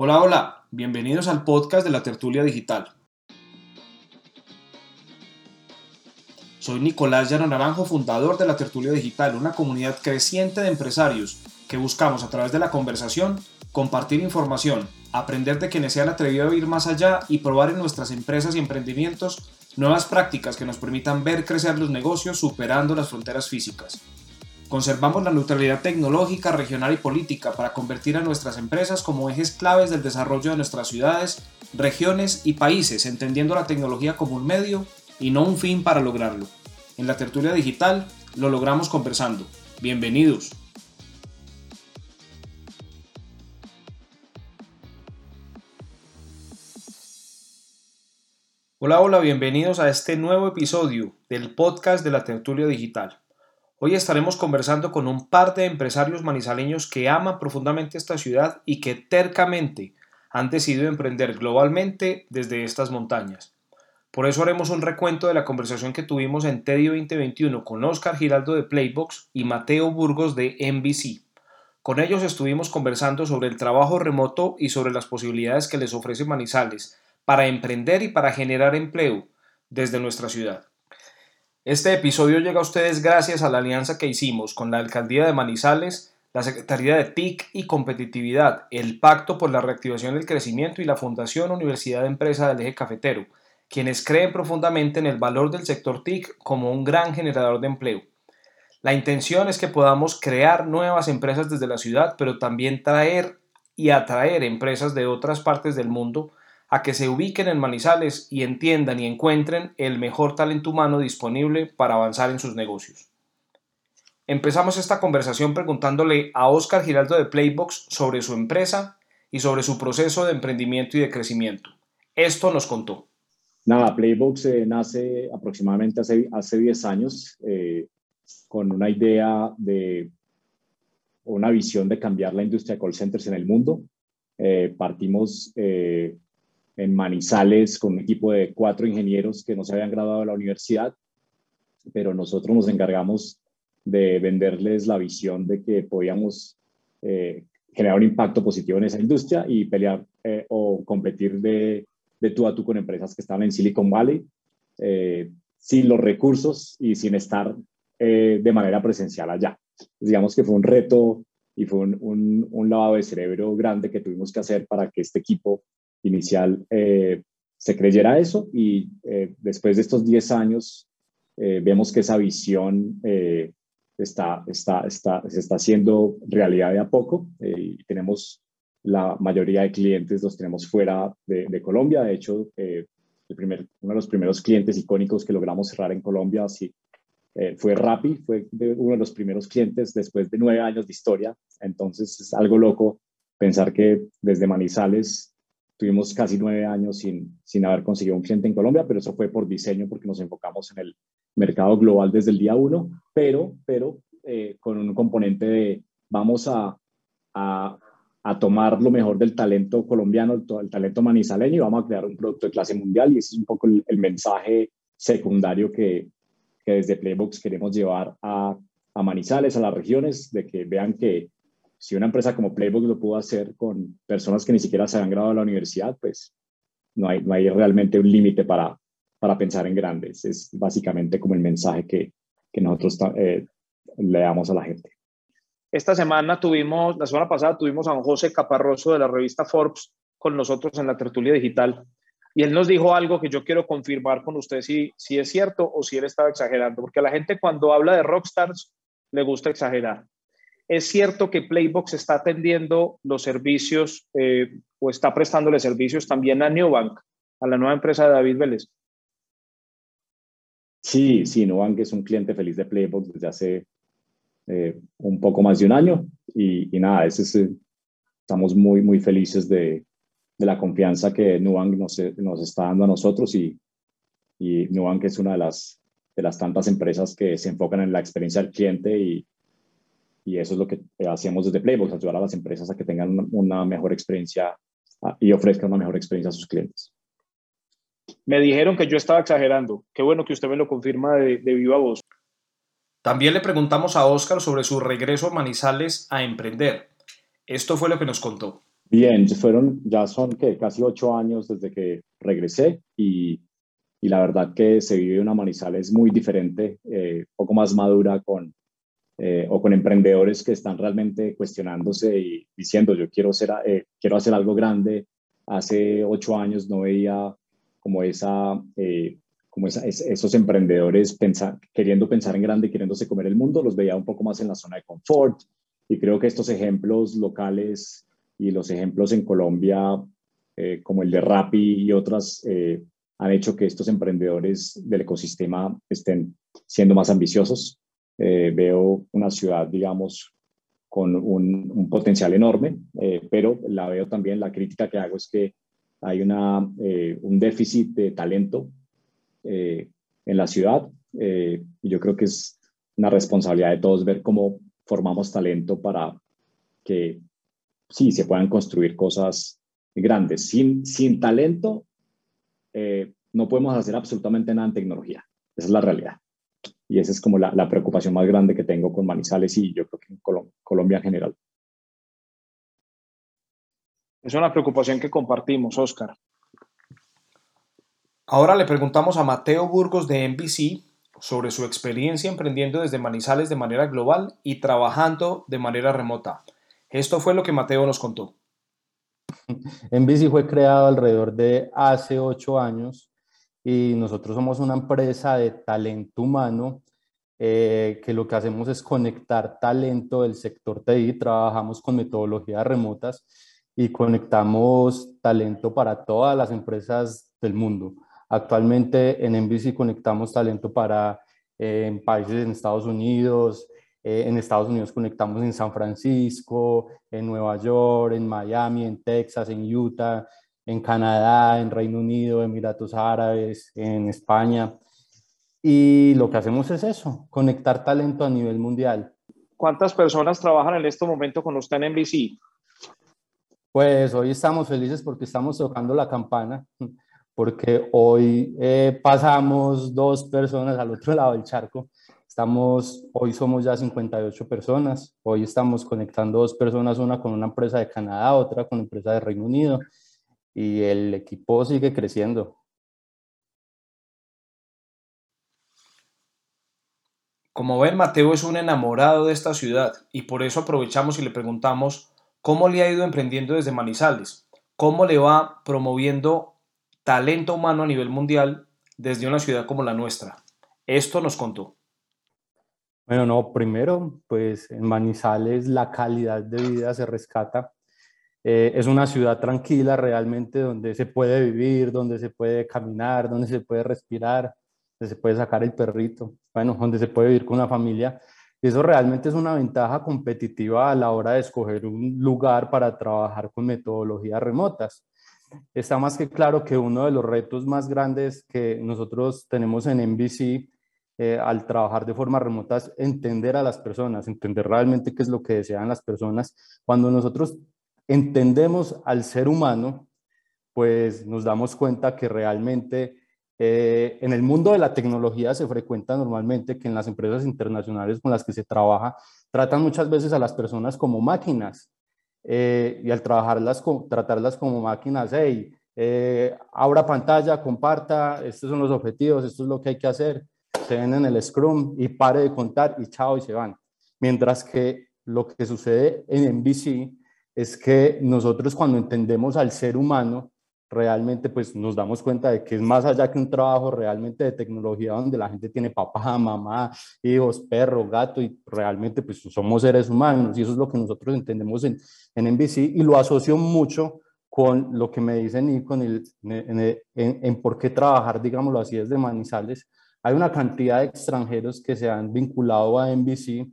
Hola, hola, bienvenidos al podcast de la Tertulia Digital. Soy Nicolás Llano Naranjo, fundador de la Tertulia Digital, una comunidad creciente de empresarios que buscamos a través de la conversación compartir información, aprender de quienes se han atrevido a ir más allá y probar en nuestras empresas y emprendimientos nuevas prácticas que nos permitan ver crecer los negocios superando las fronteras físicas. Conservamos la neutralidad tecnológica, regional y política para convertir a nuestras empresas como ejes claves del desarrollo de nuestras ciudades, regiones y países, entendiendo la tecnología como un medio y no un fin para lograrlo. En la tertulia digital lo logramos conversando. Bienvenidos. Hola, hola, bienvenidos a este nuevo episodio del podcast de la tertulia digital. Hoy estaremos conversando con un par de empresarios manizaleños que aman profundamente esta ciudad y que tercamente han decidido emprender globalmente desde estas montañas. Por eso haremos un recuento de la conversación que tuvimos en TEDIO 2021 con Oscar Giraldo de Playbox y Mateo Burgos de NBC. Con ellos estuvimos conversando sobre el trabajo remoto y sobre las posibilidades que les ofrece Manizales para emprender y para generar empleo desde nuestra ciudad. Este episodio llega a ustedes gracias a la alianza que hicimos con la Alcaldía de Manizales, la Secretaría de TIC y Competitividad, el Pacto por la Reactivación del Crecimiento y la Fundación Universidad de Empresa del Eje Cafetero, quienes creen profundamente en el valor del sector TIC como un gran generador de empleo. La intención es que podamos crear nuevas empresas desde la ciudad, pero también traer y atraer empresas de otras partes del mundo a que se ubiquen en Manizales y entiendan y encuentren el mejor talento humano disponible para avanzar en sus negocios. Empezamos esta conversación preguntándole a Oscar Giraldo de Playbox sobre su empresa y sobre su proceso de emprendimiento y de crecimiento. Esto nos contó. Nada, Playbox eh, nace aproximadamente hace, hace 10 años eh, con una idea de una visión de cambiar la industria de call centers en el mundo. Eh, partimos en Manizales con un equipo de cuatro ingenieros que no se habían graduado de la universidad, pero nosotros nos encargamos de venderles la visión de que podíamos eh, generar un impacto positivo en esa industria y pelear eh, o competir de, de, tú a tú con empresas que estaban en Silicon Valley eh, sin los recursos y sin estar de manera presencial allá. Digamos que fue un reto y fue un, un, un lavado de cerebro grande que tuvimos que hacer para que este equipo inicial eh, se creyera eso y eh, después de estos 10 años eh, vemos que esa visión está, está, está, se está haciendo realidad de a poco y tenemos la mayoría de clientes los tenemos fuera de, Colombia. De hecho, el primer, uno de los primeros clientes icónicos que logramos cerrar en Colombia así, fue Rappi, fue uno de los primeros clientes después de nueve años de historia. Entonces es algo loco pensar que desde Manizales Tuvimos casi nueve años sin, sin haber conseguido un cliente en Colombia, pero eso fue por diseño porque nos enfocamos en el mercado global desde el día uno, pero, pero eh, con un componente de vamos a, a, tomar lo mejor del talento colombiano, el, talento manizaleño y vamos a crear un producto de clase mundial y ese es un poco el, el mensaje secundario que, que desde Playbox queremos llevar a, a Manizales, a las regiones, de que vean que si una empresa como Playbook lo pudo hacer con personas que ni siquiera se han graduado de la universidad, pues no hay, no hay realmente un límite para, para pensar en grandes. Es básicamente como el mensaje que, que nosotros eh, le damos a la gente. Esta semana tuvimos, la semana pasada tuvimos a don José Caparroso de la revista Forbes con nosotros en la tertulia digital y él nos dijo algo que yo quiero confirmar con usted si, si es cierto o si él estaba exagerando, porque a la gente cuando habla de rockstars le gusta exagerar. Es cierto que Playbox está atendiendo los servicios eh, o está prestándole servicios también a Newbank, a la nueva empresa de David Vélez. Sí, sí, Newbank es un cliente feliz de Playbox desde hace eh, un poco más de un año y, nada, eh, estamos muy, muy felices de, la confianza que Nubank nos, nos, está dando a nosotros y, y Nubank es una de las, de las tantas empresas que se enfocan en la experiencia del cliente y, y eso es lo que hacemos desde Playbox, ayudar a las empresas a que tengan una, mejor experiencia ah, y ofrezcan una mejor experiencia a sus clientes. Me dijeron que yo estaba exagerando. Qué bueno que usted me lo confirma de, de viva voz. También le preguntamos a Oscar sobre su regreso a Manizales a emprender. Esto fue lo que nos contó. Bien, fueron, ya son que casi ocho años desde que regresé y, y, la verdad que se vive una Manizales muy diferente, eh, poco más madura con, eh, o con emprendedores que están realmente cuestionándose y diciendo yo quiero, ser, eh, quiero hacer algo grande. Hace ocho años no veía como, esa, eh, como esa, esos emprendedores pensar, queriendo pensar en grande, queriéndose comer el mundo, los veía un poco más en la zona de confort. Y creo que estos ejemplos locales y los ejemplos en Colombia, eh, como el de Rappi y otras, eh, han hecho que estos emprendedores del ecosistema estén siendo más ambiciosos. Eh, veo una ciudad, digamos, con un, potencial enorme, pero la veo también, la crítica que hago es que hay una, un déficit de talento en la ciudad y yo creo que es una responsabilidad de todos ver cómo formamos talento para que sí, se puedan construir cosas grandes. Sin, sin talento, eh, no podemos hacer absolutamente nada en tecnología. Esa es la realidad. Y esa es como la, la preocupación más grande que tengo con Manizales y yo creo que en Colombia en general. Es una preocupación que compartimos, Oscar. Ahora le preguntamos a Mateo Burgos de NBC sobre su experiencia emprendiendo desde Manizales de manera global y trabajando de manera remota. Esto fue lo que Mateo nos contó. NBC fue creado alrededor de hace ocho años y nosotros somos una empresa de talento humano eh, que lo que hacemos es conectar talento del sector TI, trabajamos con metodologías remotas y conectamos talento para todas las empresas del mundo. Actualmente en NBC conectamos talento para eh, países en Estados Unidos, eh, en Estados Unidos conectamos en San Francisco, en Nueva York, en Miami, en Texas, en Utah, en Canadá, en Reino Unido, Emiratos Árabes, en España. Y lo que hacemos es eso, conectar talento a nivel mundial. ¿Cuántas personas trabajan en este momento con usted en NBC? Pues hoy estamos felices porque estamos tocando la campana, porque hoy eh, pasamos dos personas al otro lado del charco Estamos, hoy somos ya 58 personas, hoy estamos conectando dos personas, una con una empresa de Canadá, otra con una empresa de Reino Unido, y el equipo sigue creciendo. Como ven, Mateo es un enamorado de esta ciudad y por eso aprovechamos y le preguntamos cómo le ha ido emprendiendo desde Manizales, cómo le va promoviendo talento humano a nivel mundial desde una ciudad como la nuestra. Esto nos contó. Bueno, no, primero, pues en Manizales la calidad de vida se rescata. Eh, es una ciudad tranquila realmente donde se puede vivir, donde se puede caminar, donde se puede respirar, donde se puede sacar el perrito, bueno, donde se puede vivir con la familia. Y eso realmente es una ventaja competitiva a la hora de escoger un lugar para trabajar con metodologías remotas. Está más que claro que uno de los retos más grandes que nosotros tenemos en NBC eh, al trabajar de forma remota es entender a las personas, entender realmente qué es lo que desean las personas. Cuando nosotros entendemos al ser humano, pues nos damos cuenta que realmente eh, en el mundo de la tecnología se frecuenta normalmente que en las empresas internacionales con las que se trabaja tratan muchas veces a las personas como máquinas eh, y al trabajarlas, tratarlas como máquinas, hey, abra pantalla, comparta, estos son los objetivos, esto es lo que hay que hacer se ven en el Scrum y pare de contar y chao y se van. Mientras que lo que sucede en NBC es que nosotros cuando entendemos al ser humano, realmente pues nos damos cuenta de que es más allá que un trabajo realmente de tecnología donde la gente tiene papá, mamá, hijos, perro, gato y realmente pues somos seres humanos y eso es lo que nosotros entendemos en, en NBC y lo asocio mucho con lo que me dicen y con el, en, por qué trabajar, digámoslo así, desde Manizales, hay una cantidad de extranjeros que se han vinculado a NBC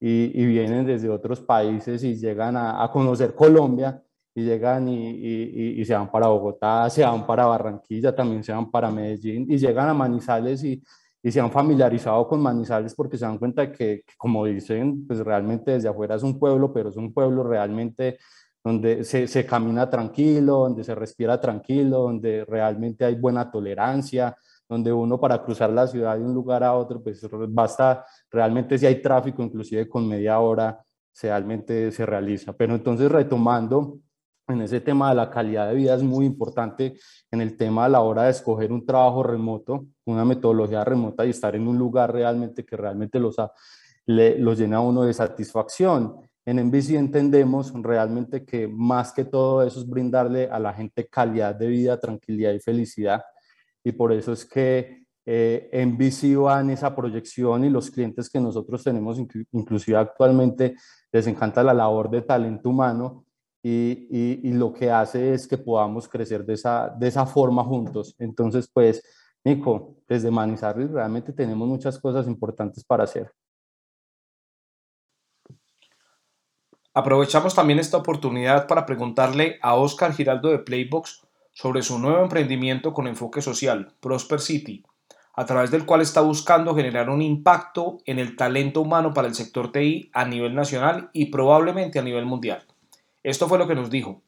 y, vienen desde otros países y llegan a, conocer Colombia y llegan y, se van para Bogotá, se van para Barranquilla, también se van para Medellín y llegan a Manizales y, se han familiarizado con Manizales porque se dan cuenta que, como dicen, pues realmente desde afuera es un pueblo, pero es un pueblo realmente donde se, se, camina tranquilo, donde se respira tranquilo, donde realmente hay buena tolerancia, donde uno para cruzar la ciudad de un lugar a otro, pues basta, realmente si hay tráfico, inclusive con media hora, realmente se realiza. Pero entonces retomando en ese tema de la calidad de vida es muy importante en el tema a la hora de escoger un trabajo remoto, una metodología remota y estar en un lugar realmente que realmente los, los llena a uno de satisfacción. En NBC entendemos realmente que más que todo eso es brindarle a la gente calidad de vida, tranquilidad y felicidad. Y por eso es que eh, en esa proyección y los clientes que nosotros tenemos, inclusive actualmente, les encanta la labor de talento humano y, y, lo que hace es que podamos crecer de esa, de esa forma juntos. Entonces, pues, Nico, desde Manizarri realmente tenemos muchas cosas importantes para hacer. Aprovechamos también esta oportunidad para preguntarle a Oscar Giraldo de Playbox sobre su nuevo emprendimiento con enfoque social, Prosper City, a través del cual está buscando generar un impacto en el talento humano para el sector TI a nivel nacional y probablemente a nivel mundial. Esto fue lo que nos dijo.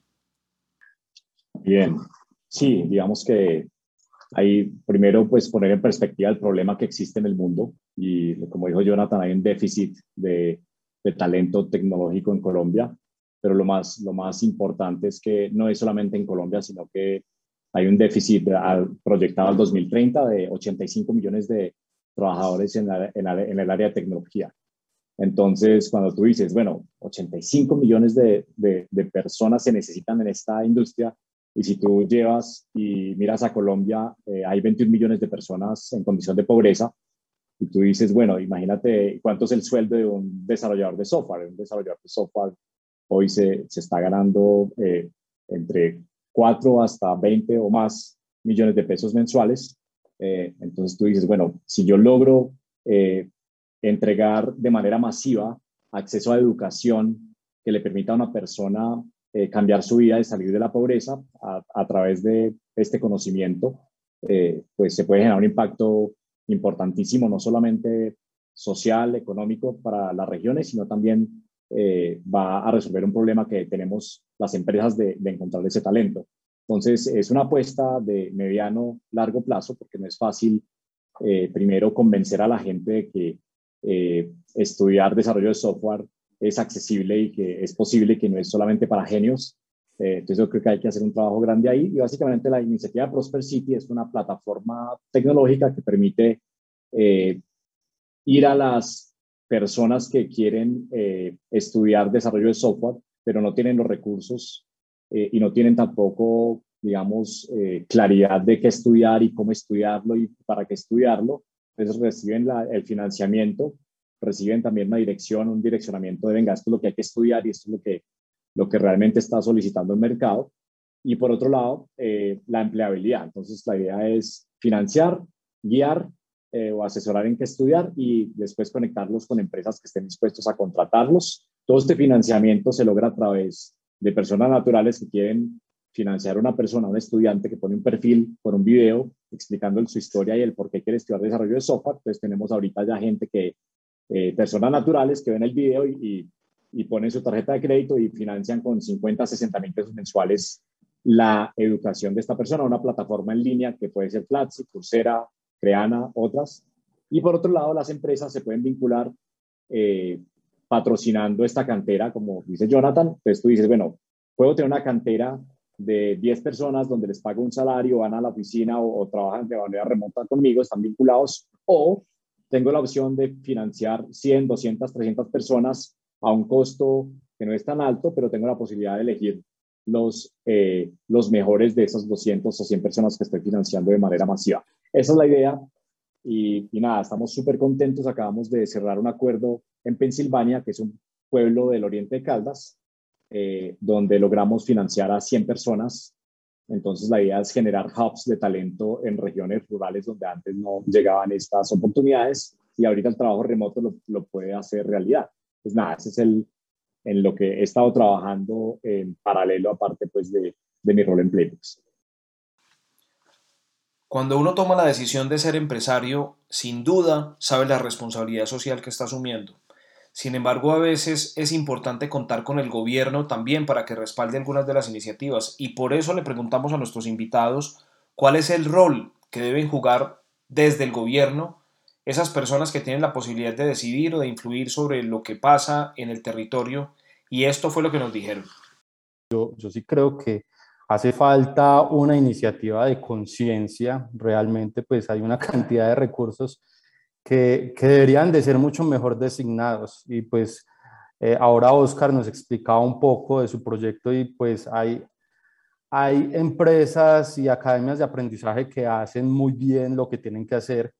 Bien, sí, digamos que hay primero pues poner en perspectiva el problema que existe en el mundo y como dijo Jonathan, hay un déficit de, talento tecnológico en Colombia, pero lo más, lo más importante es que no es solamente en Colombia, sino que hay un déficit proyectado al 2030 de 85 millones de trabajadores en, en el área de tecnología. Entonces, cuando tú dices, bueno, 85 millones de, personas se necesitan en esta industria, y si tú llevas y miras a Colombia, eh, hay 21 millones de personas en condición de pobreza, y tú dices, bueno, imagínate cuánto es el sueldo de un desarrollador de software. Un desarrollador de software hoy se, está ganando eh, entre 4 hasta 20 o más millones de pesos mensuales. Eh, entonces tú dices, bueno, si yo logro entregar de manera masiva acceso a educación que le permita a una persona eh, cambiar su vida y salir de la pobreza a, través de este conocimiento, eh, pues se puede generar un impacto importantísimo, no solamente social, económico para las regiones, sino también eh, va a resolver un problema que tenemos las empresas de, encontrar ese talento. Entonces, es una apuesta de mediano, largo plazo, porque no es fácil, primero, convencer a la gente de que eh, estudiar desarrollo de software es accesible y que es posible, que no es solamente para genios. Eh, entonces yo creo que hay que hacer un trabajo grande ahí y básicamente la iniciativa Prosper City es una plataforma tecnológica que permite eh, ir a las personas que quieren estudiar desarrollo de software, pero no tienen los recursos y no tienen tampoco, digamos, claridad de qué estudiar y cómo estudiarlo y para qué estudiarlo entonces reciben el financiamiento, reciben también una dirección, un direccionamiento de, venga, esto es lo que hay que estudiar y esto es lo que, lo que realmente está solicitando el mercado. Y por otro lado, eh, la empleabilidad. Entonces, la idea es financiar, guiar eh, o asesorar en qué estudiar y después conectarlos con empresas que estén dispuestos a contratarlos. Todo este financiamiento se logra a través de personas naturales que quieren financiar a una persona, un estudiante que pone un perfil con un video explicando su historia y el por qué quiere estudiar desarrollo de software, pues tenemos ahorita ya gente que, eh, personas naturales que ven el video y, y, ponen su tarjeta de crédito y financian con 50, 60 mil pesos mensuales la educación de esta persona, una plataforma en línea que puede ser Platzi, Coursera, Creana, otras. Y por otro lado, las empresas se pueden vincular eh, patrocinando esta cantera, como dice Jonathan. Entonces tú dices, bueno, puedo tener una cantera de 10 personas donde les pago un salario, van a la oficina o, trabajan de manera remota conmigo, están vinculados, o tengo la opción de financiar 100, 200, 300 personas a un costo que no es tan alto, pero tengo la posibilidad de elegir los, eh, los mejores de esas 200 o 100 personas que estoy financiando de manera masiva. Esa es la idea. Y, y nada, estamos súper contentos. Acabamos de cerrar un acuerdo en Pensilvania, que es un pueblo del oriente de Caldas, eh, donde logramos financiar a 100 personas. Entonces la idea es generar hubs de talento en regiones rurales donde antes no llegaban estas oportunidades y ahorita el trabajo remoto lo, lo puede hacer realidad. Pues nada, ese es el, en lo que he estado trabajando en paralelo, aparte pues de, de mi rol en Playbooks. Cuando uno toma la decisión de ser empresario, sin duda sabe la responsabilidad social que está asumiendo. Sin embargo, a veces es importante contar con el gobierno también para que respalde algunas de las iniciativas y por eso le preguntamos a nuestros invitados cuál es el rol que deben jugar desde el gobierno esas personas que tienen la posibilidad de decidir o de influir sobre lo que pasa en el territorio y esto fue lo que nos dijeron. yo, sí creo que hace falta una iniciativa de conciencia, realmente pues hay una cantidad de recursos que, que, deberían de ser mucho mejor designados. Y pues eh, ahora Oscar nos explicaba un poco de su proyecto y pues hay, hay empresas y academias de aprendizaje que hacen muy bien lo que tienen que hacer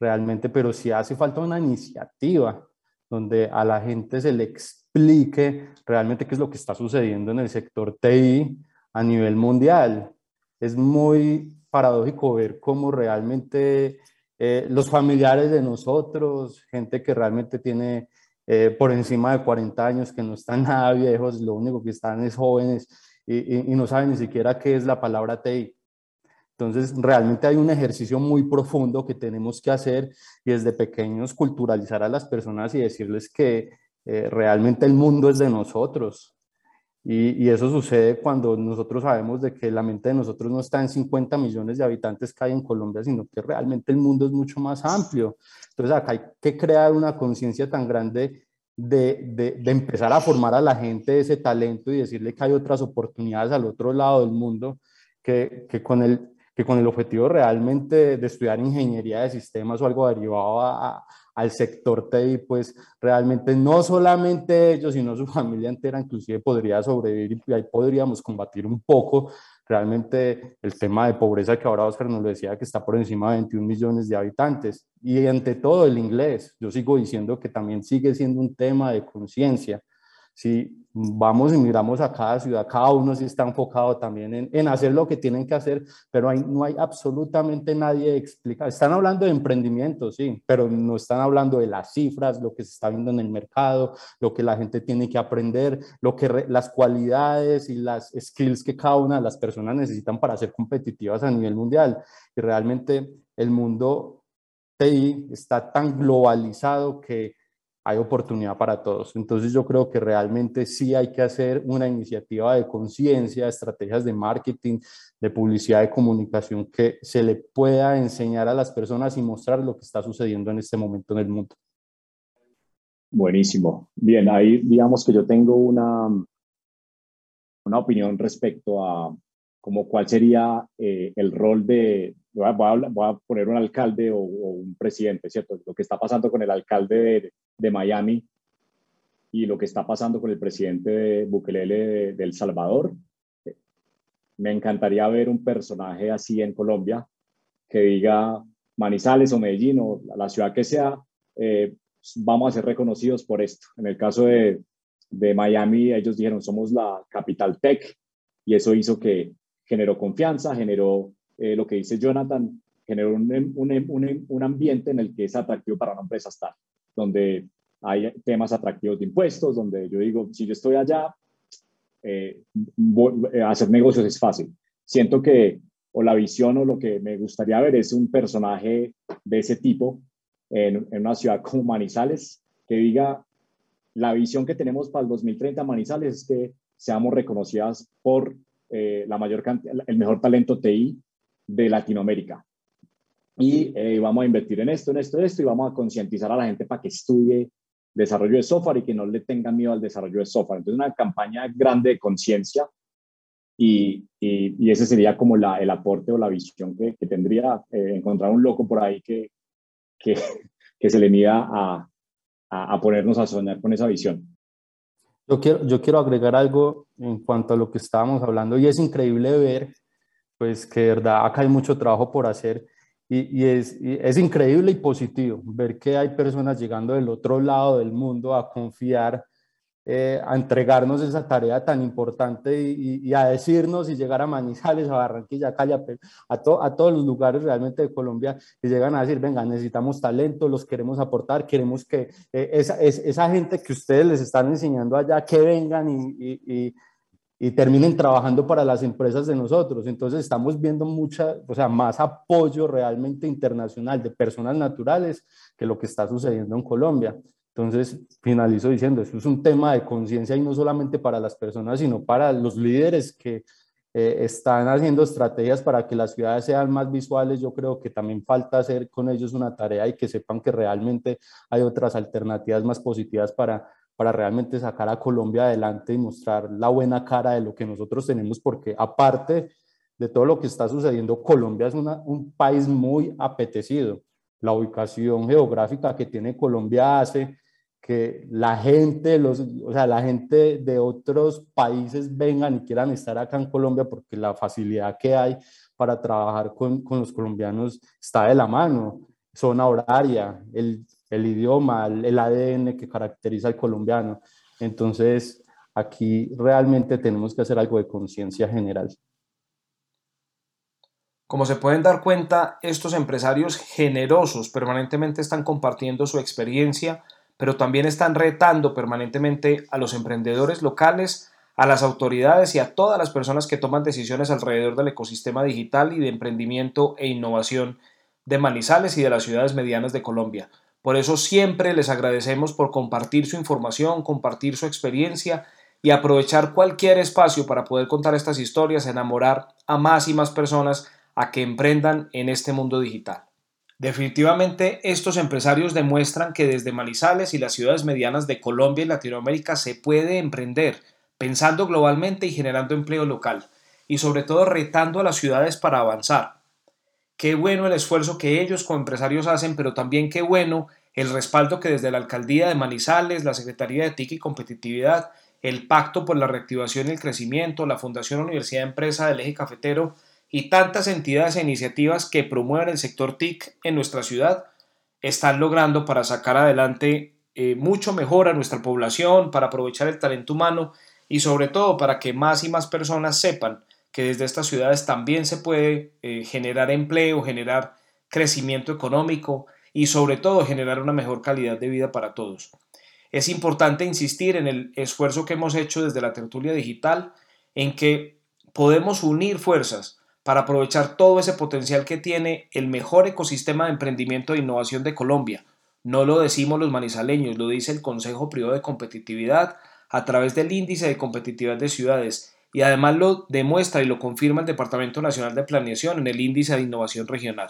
realmente, pero sí hace falta una iniciativa donde a la gente se le explique realmente qué es lo que está sucediendo en el sector TI a nivel mundial. Es muy paradójico ver cómo realmente eh, los familiares de nosotros, gente que realmente tiene eh, por encima de 40 años, que no están nada viejos, lo único que están es jóvenes, y, no saben ni siquiera qué es la palabra TI. Entonces, realmente hay un ejercicio muy profundo que tenemos que hacer y desde pequeños culturalizar a las personas y decirles que eh, realmente el mundo es de nosotros. Y, eso sucede cuando nosotros sabemos de que la mente de nosotros no está en 50 millones de habitantes que hay en Colombia, sino que realmente el mundo es mucho más amplio. Entonces, acá hay que crear una conciencia tan grande de, de, empezar a formar a la gente ese talento y decirle que hay otras oportunidades al otro lado del mundo que, que con, el, que con el objetivo realmente de estudiar ingeniería de sistemas o algo derivado a, al sector TI, pues realmente no solamente ellos, sino su familia entera inclusive podría sobrevivir y ahí podríamos combatir un poco realmente el tema de pobreza que ahora Oscar nos lo decía que está por encima de 21 millones de habitantes. Y ante todo el inglés, yo sigo diciendo que también sigue siendo un tema de conciencia. Si vamos y miramos a cada ciudad, cada uno sí está enfocado también en, en hacer lo que tienen que hacer, pero hay, no hay absolutamente nadie explica. Están hablando de emprendimiento, sí, pero no están hablando de las cifras, lo que se está viendo en el mercado, lo que la gente tiene que aprender, lo que las cualidades y las skills que cada una de las personas necesitan para ser competitivas a nivel mundial. Y realmente el mundo está tan globalizado que hay oportunidad para todos. Entonces yo creo que realmente sí hay que hacer una iniciativa de conciencia, estrategias de marketing, de publicidad, de comunicación que se le pueda enseñar a las personas y mostrar lo que está sucediendo en este momento en el mundo. Buenísimo. Bien, ahí digamos que yo tengo una, una opinión respecto a como cuál sería eh, el rol de, voy a, poner un alcalde o, un presidente, ¿cierto? Lo que está pasando con el alcalde de, de Miami y lo que está pasando con el presidente de Bukele de, El Salvador. Me encantaría ver un personaje así en Colombia que diga Manizales o Medellín o la ciudad que sea, eh, vamos a ser reconocidos por esto. En el caso de, de Miami, ellos dijeron somos la capital tech y eso hizo que generó confianza, generó eh, lo que dice Jonathan, generó un, un, un, ambiente en el que es atractivo para una empresa estar donde hay temas atractivos de impuestos, donde yo digo, si yo estoy allá, eh, eh, hacer negocios es fácil. Siento que o la visión o lo que me gustaría ver es un personaje de ese tipo en, una ciudad como Manizales, que diga, la visión que tenemos para el 2030 Manizales es que seamos reconocidas por eh, la mayor el mejor talento TI de Latinoamérica y eh, vamos a invertir en esto, en esto, en esto, y vamos a concientizar a la gente para que estudie desarrollo de software y que no le tengan miedo al desarrollo de software. Entonces, una campaña grande de conciencia y, y, ese sería como la, el aporte o la visión que, que tendría eh, encontrar un loco por ahí que, que, que se le mida a, a, a, ponernos a soñar con esa visión. Yo quiero, yo quiero agregar algo en cuanto a lo que estábamos hablando y es increíble ver pues que de verdad acá hay mucho trabajo por hacer y, es, es, increíble y positivo ver que hay personas llegando del otro lado del mundo a confiar, eh, a entregarnos esa tarea tan importante y, a decirnos y llegar a Manizales, a Barranquilla, a Cali, a, a, todos los lugares realmente de Colombia y llegan a decir, venga, necesitamos talento, los queremos aportar, queremos que eh, esa, esa gente que ustedes les están enseñando allá, que vengan y y terminen trabajando para las empresas de nosotros. Entonces estamos viendo mucha, o sea, más apoyo realmente internacional de personas naturales que lo que está sucediendo en Colombia. Entonces, finalizo diciendo, esto es un tema de conciencia y no solamente para las personas, sino para los líderes que eh, están haciendo estrategias para que las ciudades sean más visuales. Yo creo que también falta hacer con ellos una tarea y que sepan que realmente hay otras alternativas más positivas para para realmente sacar a Colombia adelante y mostrar la buena cara de lo que nosotros tenemos, porque aparte de todo lo que está sucediendo, Colombia es un país muy apetecido. La ubicación geográfica que tiene Colombia hace que la gente, los, o sea, la gente de otros países vengan y quieran estar acá en Colombia porque la facilidad que hay para trabajar con, con los colombianos está de la mano. Zona horaria, el, el idioma, el, ADN que caracteriza al colombiano. Entonces, aquí realmente tenemos que hacer algo de conciencia general. Como se pueden dar cuenta, estos empresarios generosos permanentemente están compartiendo su experiencia pero también están retando permanentemente a los emprendedores locales, a las autoridades y a todas las personas que toman decisiones alrededor del ecosistema digital y de emprendimiento e innovación de Manizales y de las ciudades medianas de Colombia. Por eso siempre les agradecemos por compartir su información, compartir su experiencia y aprovechar cualquier espacio para poder contar estas historias, enamorar a más y más personas a que emprendan en este mundo digital. Definitivamente estos empresarios demuestran que desde Manizales y las ciudades medianas de Colombia y Latinoamérica se puede emprender, pensando globalmente y generando empleo local, y sobre todo retando a las ciudades para avanzar. Qué bueno el esfuerzo que ellos como empresarios hacen, pero también qué bueno el respaldo que desde la Alcaldía de Manizales, la Secretaría de TIC y Competitividad, el Pacto por la Reactivación y el Crecimiento, la Fundación Universidad Empresa del Eje Cafetero y tantas entidades e iniciativas que promueven el sector TIC en nuestra ciudad están logrando para sacar adelante eh, mucho mejor a nuestra población, para aprovechar el talento humano y sobre todo para que más y más personas sepan que desde estas ciudades también se puede eh, generar empleo, generar crecimiento económico y sobre todo generar una mejor calidad de vida para todos. Es importante insistir en el esfuerzo que hemos hecho desde la tertulia digital en que podemos unir fuerzas para aprovechar todo ese potencial que tiene el mejor ecosistema de emprendimiento e innovación de Colombia. No lo decimos los manizaleños, lo dice el Consejo Privado de Competitividad a través del Índice de Competitividad de Ciudades y además lo demuestra y lo confirma el Departamento Nacional de Planeación en el Índice de Innovación Regional.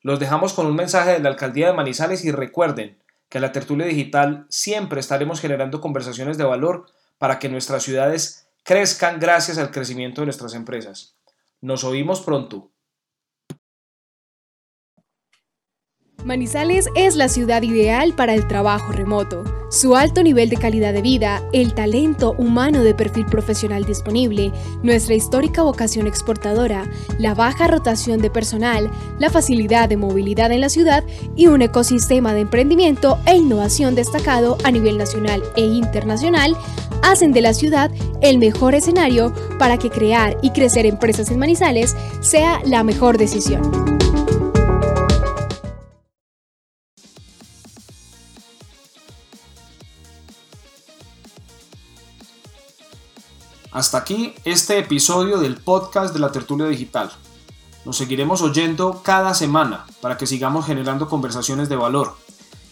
Los dejamos con un mensaje de la Alcaldía de Manizales y recuerden que en la tertulia digital siempre estaremos generando conversaciones de valor para que nuestras ciudades crezcan gracias al crecimiento de nuestras empresas. Nos oímos pronto. Manizales es la ciudad ideal para el trabajo remoto. Su alto nivel de calidad de vida, el talento humano de perfil profesional disponible, nuestra histórica vocación exportadora, la baja rotación de personal, la facilidad de movilidad en la ciudad y un ecosistema de emprendimiento e innovación destacado a nivel nacional e internacional hacen de la ciudad el mejor escenario para que crear y crecer empresas en Manizales sea la mejor decisión. Hasta aquí este episodio del podcast de la tertulia digital. Nos seguiremos oyendo cada semana para que sigamos generando conversaciones de valor.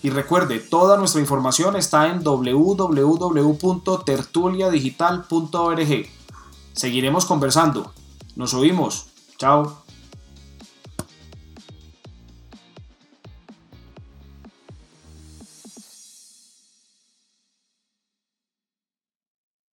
Y recuerde, toda nuestra información está en www.tertuliadigital.org. Seguiremos conversando. Nos oímos. Chao.